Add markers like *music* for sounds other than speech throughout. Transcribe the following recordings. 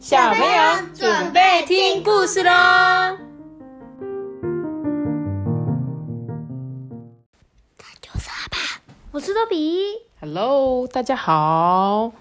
小朋友准备听故事喽！就是阿爸，我是多比。Hello，大家好。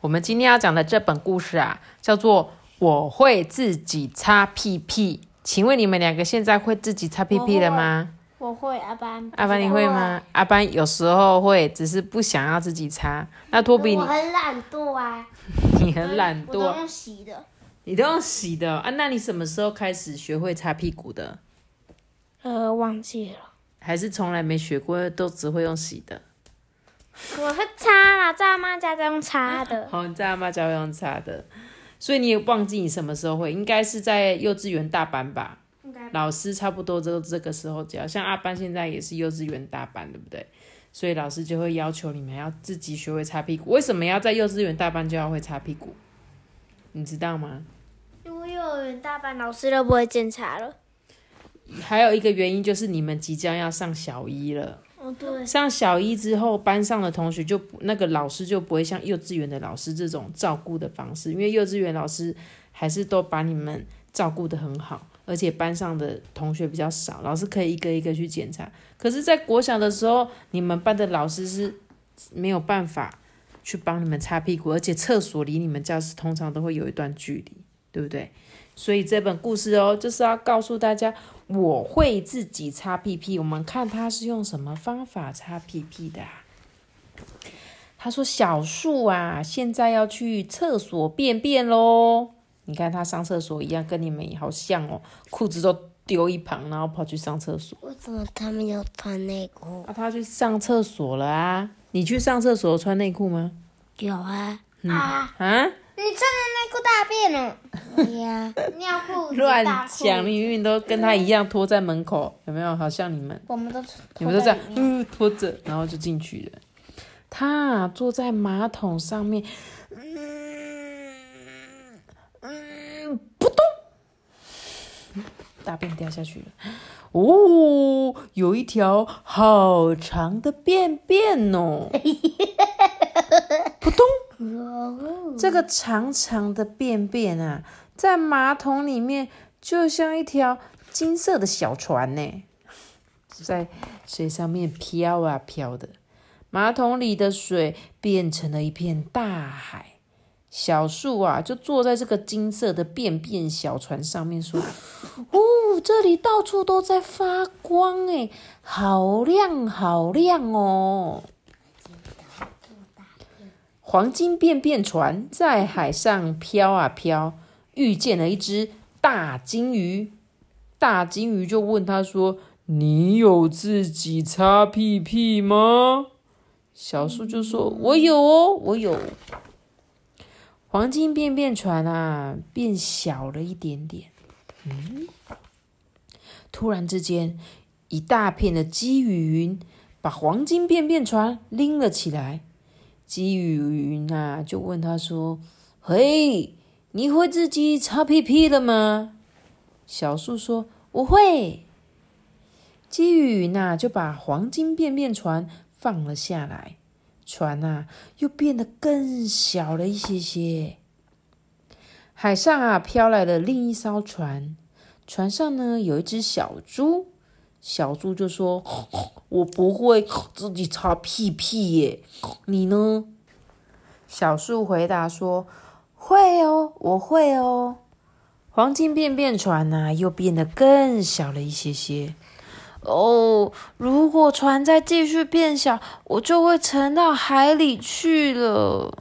我们今天要讲的这本故事啊，叫做《我会自己擦屁屁》。请问你们两个现在会自己擦屁屁了吗？我会阿班，阿班你会吗？阿班有时候会，只是不想要自己擦。那托比你我很懒惰啊，*laughs* 你很懒惰，我都用洗的。你都用洗的啊？那你什么时候开始学会擦屁股的？呃，忘记了，还是从来没学过，都只会用洗的？我会擦啦，在阿妈家在用擦的。好，*laughs* 你在阿妈家会用擦的，所以你也忘记你什么时候会，应该是在幼稚园大班吧？老师差不多都这个时候教，像阿班现在也是幼稚园大班，对不对？所以老师就会要求你们要自己学会擦屁股。为什么要在幼稚园大班就要会擦屁股？你知道吗？因为幼儿园大班老师都不会检查了。还有一个原因就是你们即将要上小一了。哦，对，上小一之后，班上的同学就不那个老师就不会像幼稚园的老师这种照顾的方式，因为幼稚园老师还是都把你们照顾的很好，而且班上的同学比较少，老师可以一个一个去检查。可是，在国小的时候，你们班的老师是没有办法去帮你们擦屁股，而且厕所离你们教室通常都会有一段距离，对不对？所以这本故事哦，就是要告诉大家，我会自己擦屁屁。我们看他是用什么方法擦屁屁的、啊。他说：“小树啊，现在要去厕所便便喽。你看他上厕所一样，跟你们好像哦，裤子都丢一旁，然后跑去上厕所。为什么他们要穿内裤？啊，他去上厕所了啊！你去上厕所穿内裤吗？有啊。啊！啊？你穿的内裤大便了？对 *laughs* 呀，尿裤乱讲，你明明都跟他一样拖在门口，有没有？好像你们。”我们都你们都这样，嗯，拖着，然后就进去了。他啊坐在马桶上面，嗯嗯，扑通，大便掉下去了。哦，有一条好长的便便哦，*laughs* 扑通，这个长长的便便啊，在马桶里面就像一条金色的小船呢。在水上面飘啊飘的，马桶里的水变成了一片大海。小树啊，就坐在这个金色的便便小船上面，说：“ *gasps* 哦，这里到处都在发光，诶，好亮，好亮哦！”黄金便便船在海上飘啊飘，遇见了一只大金鱼。大金鱼就问他说：“你有自己擦屁屁吗？”小树就说：“我有哦，我有。”黄金便便船啊，变小了一点点。嗯，突然之间，一大片的积雨云把黄金便便船拎了起来。积雨云啊，就问他说：“嘿，你会自己擦屁屁了吗？”小树说：“我会。”积雨云啊，就把黄金便便船放了下来，船啊又变得更小了一些些。海上啊飘来了另一艘船，船上呢有一只小猪。小猪就说：“我不会自己擦屁屁耶，你呢？”小树回答说：“会哦，我会哦。”黄金便便船啊、又变得更小了一些些。哦，如果船再继续变小，我就会沉到海里去了。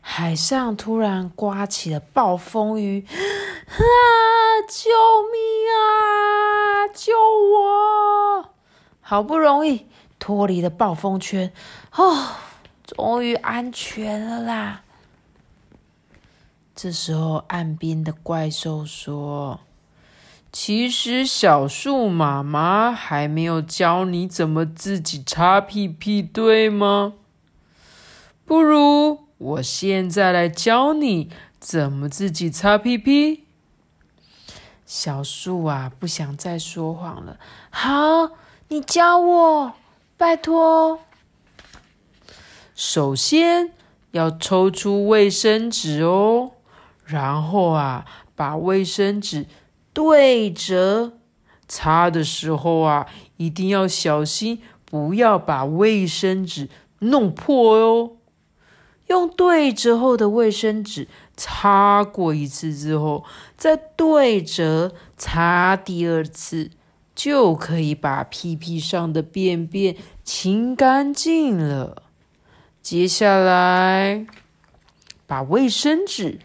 海上突然刮起了暴风雨，啊！救命啊！救我！好不容易脱离了暴风圈，哦，终于安全了啦。这时候，岸边的怪兽说：“其实小树妈妈还没有教你怎么自己擦屁屁，对吗？不如我现在来教你怎么自己擦屁屁。”小树啊，不想再说谎了。好，你教我，拜托。首先要抽出卫生纸哦。然后啊，把卫生纸对折，擦的时候啊，一定要小心，不要把卫生纸弄破哦。用对折后的卫生纸擦过一次之后，再对折擦第二次，就可以把屁屁上的便便清干净了。接下来，把卫生纸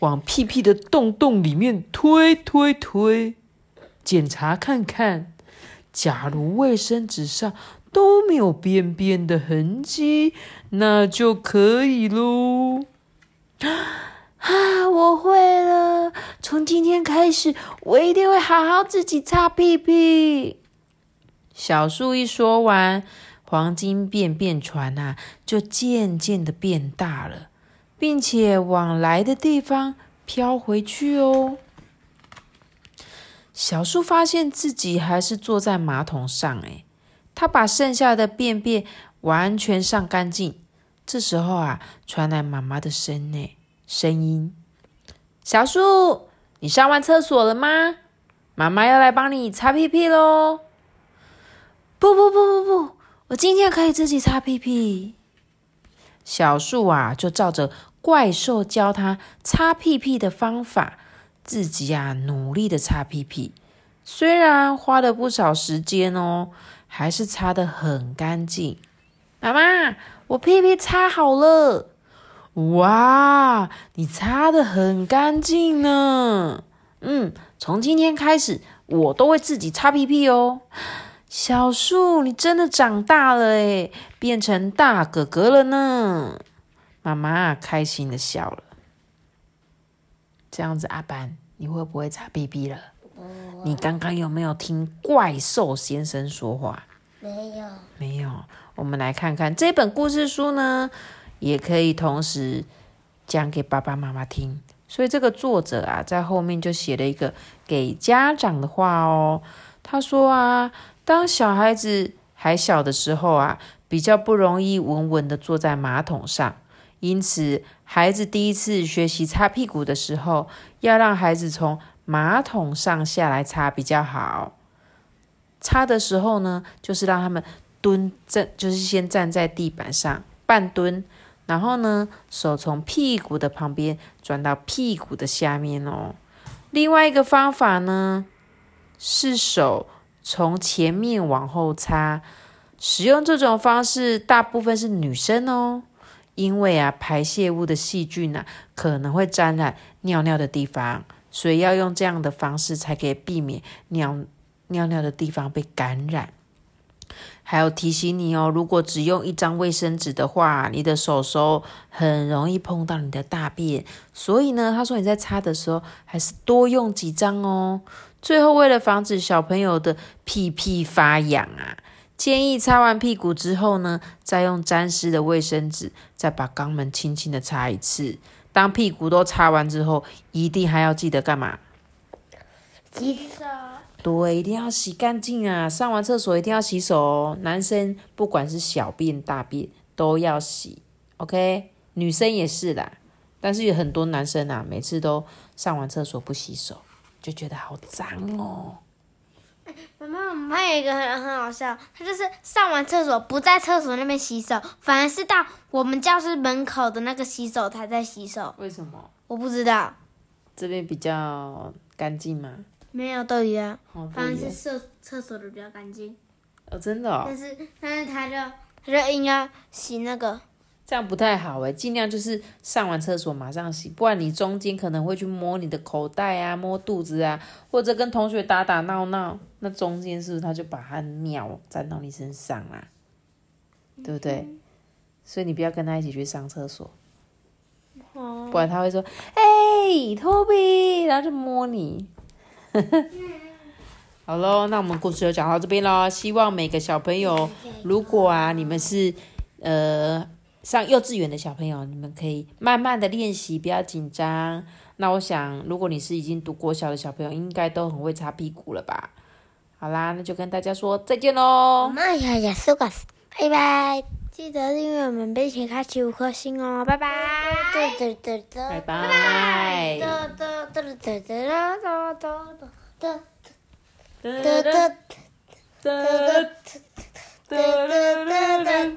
往屁屁的洞洞里面推推推，检查看看。假如卫生纸上都没有便便的痕迹，那就可以喽。啊，我会了！从今天开始，我一定会好好自己擦屁屁。小树一说完，黄金便便船啊，就渐渐的变大了，并且往来的地方飘回去哦。小树发现自己还是坐在马桶上，诶，他把剩下的便便完全上干净。这时候啊，传来妈妈的声呢声音：“小树，你上完厕所了吗？妈妈要来帮你擦屁屁喽。”“不不不不不，我今天可以自己擦屁屁。”小树啊，就照着怪兽教他擦屁屁的方法。自己呀，努力的擦屁屁，虽然花了不少时间哦，还是擦的很干净。妈妈，我屁屁擦好了！哇，你擦的很干净呢。嗯，从今天开始，我都会自己擦屁屁哦。小树，你真的长大了诶，变成大哥哥了呢。妈妈开心的笑了。这样子，阿班，你会不会擦屁屁了？你刚刚有没有听怪兽先生说话？没有，没有。我们来看看这本故事书呢，也可以同时讲给爸爸妈妈听。所以这个作者啊，在后面就写了一个给家长的话哦。他说啊，当小孩子还小的时候啊，比较不容易稳稳的坐在马桶上。因此，孩子第一次学习擦屁股的时候，要让孩子从马桶上下来擦比较好。擦的时候呢，就是让他们蹲站，就是先站在地板上半蹲，然后呢，手从屁股的旁边转到屁股的下面哦。另外一个方法呢，是手从前面往后擦。使用这种方式，大部分是女生哦。因为啊，排泄物的细菌呢，可能会沾染尿尿的地方，所以要用这样的方式才可以避免尿尿尿的地方被感染。还有提醒你哦，如果只用一张卫生纸的话，你的手手很容易碰到你的大便。所以呢，他说你在擦的时候，还是多用几张哦。最后，为了防止小朋友的屁屁发痒啊。建议擦完屁股之后呢，再用沾湿的卫生纸，再把肛门轻轻的擦一次。当屁股都擦完之后，一定还要记得干嘛？洗手。对，一定要洗干净啊！上完厕所一定要洗手哦。男生不管是小便大便都要洗，OK？女生也是啦。但是有很多男生啊，每次都上完厕所不洗手，就觉得好脏哦。妈妈，我们班有一个很很好笑，他就是上完厕所不在厕所那边洗手，反而是到我们教室门口的那个洗手台在洗手。为什么？我不知道。这边比较干净吗？没有都一样，反正是厕厕所的比较干净。哦，真的。但是但是他就他就应该洗那个。这样不太好诶，尽量就是上完厕所马上洗，不然你中间可能会去摸你的口袋啊，摸肚子啊，或者跟同学打打闹闹，那中间是不是他就把他尿沾到你身上啦？对不对？所以你不要跟他一起去上厕所，不然他会说：“哎，Toby，然后就摸你。” *laughs* 好喽，那我们故事就讲到这边喽。希望每个小朋友，如果啊，你们是呃。上幼稚园的小朋友，你们可以慢慢的练习，不要紧张。那我想，如果你是已经读国小的小朋友，应该都很会擦屁股了吧？好啦，那就跟大家说再见喽。妈呀呀，苏格斯，拜拜。记得订阅我们并且开启五颗星哦拜拜。拜拜。